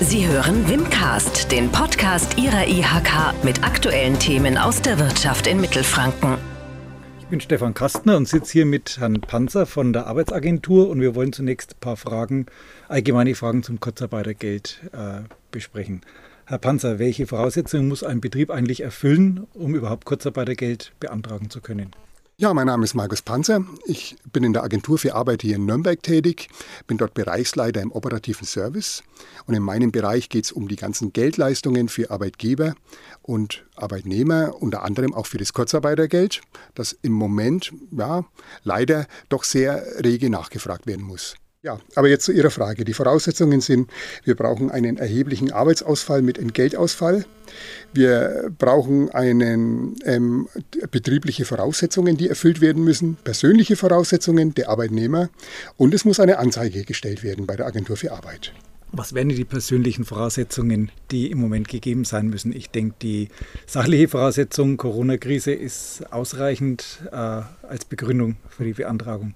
Sie hören Wimcast, den Podcast Ihrer IHK mit aktuellen Themen aus der Wirtschaft in Mittelfranken. Ich bin Stefan Kastner und sitze hier mit Herrn Panzer von der Arbeitsagentur und wir wollen zunächst ein paar Fragen, allgemeine Fragen zum Kurzarbeitergeld äh, besprechen. Herr Panzer, welche Voraussetzungen muss ein Betrieb eigentlich erfüllen, um überhaupt Kurzarbeitergeld beantragen zu können? Ja, mein Name ist Markus Panzer. Ich bin in der Agentur für Arbeit hier in Nürnberg tätig, bin dort Bereichsleiter im operativen Service. Und in meinem Bereich geht es um die ganzen Geldleistungen für Arbeitgeber und Arbeitnehmer, unter anderem auch für das Kurzarbeitergeld, das im Moment ja, leider doch sehr rege nachgefragt werden muss. Ja, aber jetzt zu Ihrer Frage. Die Voraussetzungen sind, wir brauchen einen erheblichen Arbeitsausfall mit Entgeltausfall. Wir brauchen einen, ähm, betriebliche Voraussetzungen, die erfüllt werden müssen, persönliche Voraussetzungen der Arbeitnehmer und es muss eine Anzeige gestellt werden bei der Agentur für Arbeit. Was wären die persönlichen Voraussetzungen, die im Moment gegeben sein müssen? Ich denke, die sachliche Voraussetzung Corona-Krise ist ausreichend äh, als Begründung für die Beantragung.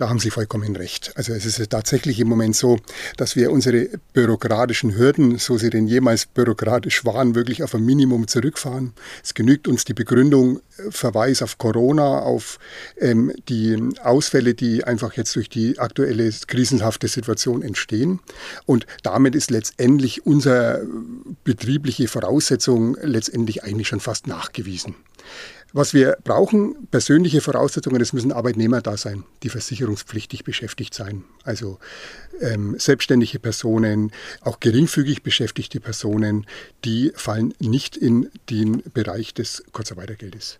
Da haben Sie vollkommen recht. Also es ist tatsächlich im Moment so, dass wir unsere bürokratischen Hürden, so sie denn jemals bürokratisch waren, wirklich auf ein Minimum zurückfahren. Es genügt uns die Begründung, äh, Verweis auf Corona, auf ähm, die Ausfälle, die einfach jetzt durch die aktuelle krisenhafte Situation entstehen. Und damit ist letztendlich unsere betriebliche Voraussetzung letztendlich eigentlich schon fast nachgewiesen. Was wir brauchen, persönliche Voraussetzungen, es müssen Arbeitnehmer da sein, die versicherungspflichtig beschäftigt sein. Also ähm, selbstständige Personen, auch geringfügig beschäftigte Personen, die fallen nicht in den Bereich des Kurzarbeitergeldes.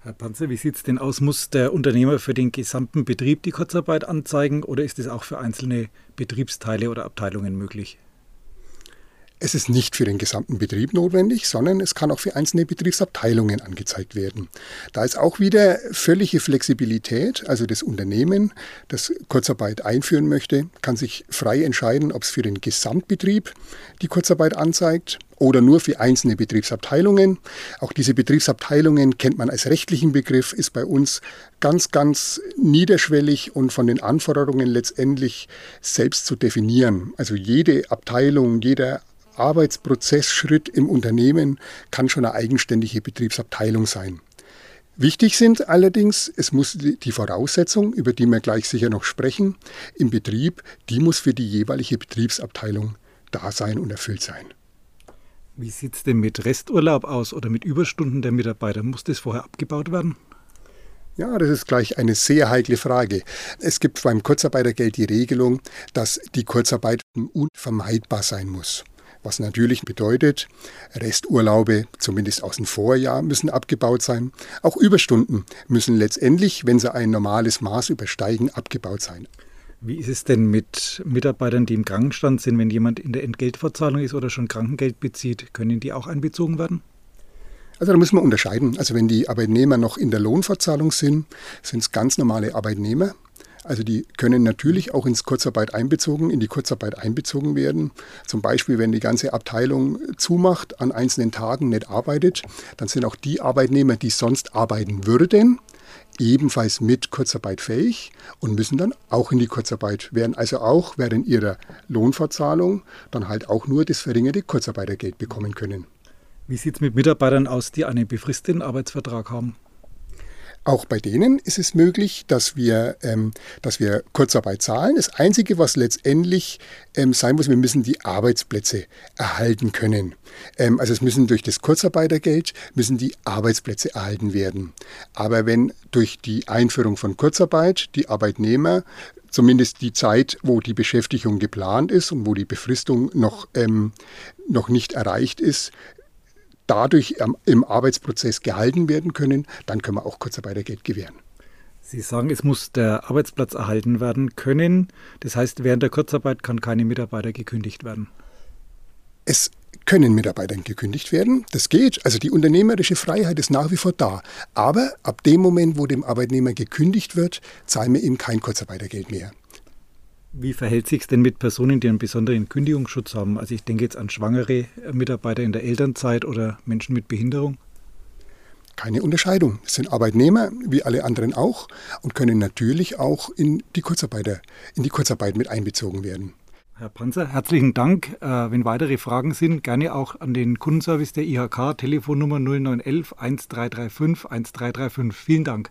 Herr Panzer, wie sieht es denn aus? Muss der Unternehmer für den gesamten Betrieb die Kurzarbeit anzeigen oder ist es auch für einzelne Betriebsteile oder Abteilungen möglich? Es ist nicht für den gesamten Betrieb notwendig, sondern es kann auch für einzelne Betriebsabteilungen angezeigt werden. Da ist auch wieder völlige Flexibilität, also das Unternehmen, das Kurzarbeit einführen möchte, kann sich frei entscheiden, ob es für den Gesamtbetrieb die Kurzarbeit anzeigt oder nur für einzelne Betriebsabteilungen. Auch diese Betriebsabteilungen kennt man als rechtlichen Begriff, ist bei uns ganz, ganz niederschwellig und von den Anforderungen letztendlich selbst zu definieren. Also jede Abteilung, jeder Arbeitsprozessschritt im Unternehmen kann schon eine eigenständige Betriebsabteilung sein. Wichtig sind allerdings, es muss die Voraussetzung, über die wir gleich sicher noch sprechen, im Betrieb, die muss für die jeweilige Betriebsabteilung da sein und erfüllt sein. Wie sieht es denn mit Resturlaub aus oder mit Überstunden der Mitarbeiter? Muss das vorher abgebaut werden? Ja, das ist gleich eine sehr heikle Frage. Es gibt beim Kurzarbeitergeld die Regelung, dass die Kurzarbeit unvermeidbar sein muss was natürlich bedeutet, Resturlaube, zumindest aus dem Vorjahr, müssen abgebaut sein. Auch Überstunden müssen letztendlich, wenn sie ein normales Maß übersteigen, abgebaut sein. Wie ist es denn mit Mitarbeitern, die im Krankenstand sind, wenn jemand in der Entgeltverzahlung ist oder schon Krankengeld bezieht? Können die auch einbezogen werden? Also da müssen wir unterscheiden. Also wenn die Arbeitnehmer noch in der Lohnverzahlung sind, sind es ganz normale Arbeitnehmer. Also die können natürlich auch ins Kurzarbeit einbezogen, in die Kurzarbeit einbezogen werden. Zum Beispiel, wenn die ganze Abteilung zumacht, an einzelnen Tagen nicht arbeitet, dann sind auch die Arbeitnehmer, die sonst arbeiten würden, ebenfalls mit Kurzarbeit fähig und müssen dann auch in die Kurzarbeit, werden also auch während ihrer Lohnverzahlung dann halt auch nur das verringerte Kurzarbeitergeld bekommen können. Wie sieht es mit Mitarbeitern aus, die einen befristeten Arbeitsvertrag haben? Auch bei denen ist es möglich, dass wir, ähm, dass wir Kurzarbeit zahlen. Das Einzige, was letztendlich ähm, sein muss, wir müssen die Arbeitsplätze erhalten können. Ähm, also es müssen durch das Kurzarbeitergeld müssen die Arbeitsplätze erhalten werden. Aber wenn durch die Einführung von Kurzarbeit die Arbeitnehmer zumindest die Zeit, wo die Beschäftigung geplant ist und wo die Befristung noch, ähm, noch nicht erreicht ist, dadurch im Arbeitsprozess gehalten werden können, dann können wir auch Kurzarbeitergeld gewähren. Sie sagen, es muss der Arbeitsplatz erhalten werden können. Das heißt, während der Kurzarbeit kann keine Mitarbeiter gekündigt werden. Es können Mitarbeiter gekündigt werden. Das geht. Also die unternehmerische Freiheit ist nach wie vor da. Aber ab dem Moment, wo dem Arbeitnehmer gekündigt wird, zahlen wir ihm kein Kurzarbeitergeld mehr. Wie verhält sich es denn mit Personen, die einen besonderen Kündigungsschutz haben? Also ich denke jetzt an schwangere Mitarbeiter in der Elternzeit oder Menschen mit Behinderung. Keine Unterscheidung. Es sind Arbeitnehmer, wie alle anderen auch, und können natürlich auch in die, Kurzarbeiter, in die Kurzarbeit mit einbezogen werden. Herr Panzer, herzlichen Dank. Äh, wenn weitere Fragen sind, gerne auch an den Kundenservice der IHK, Telefonnummer 0911 1335 1335. Vielen Dank.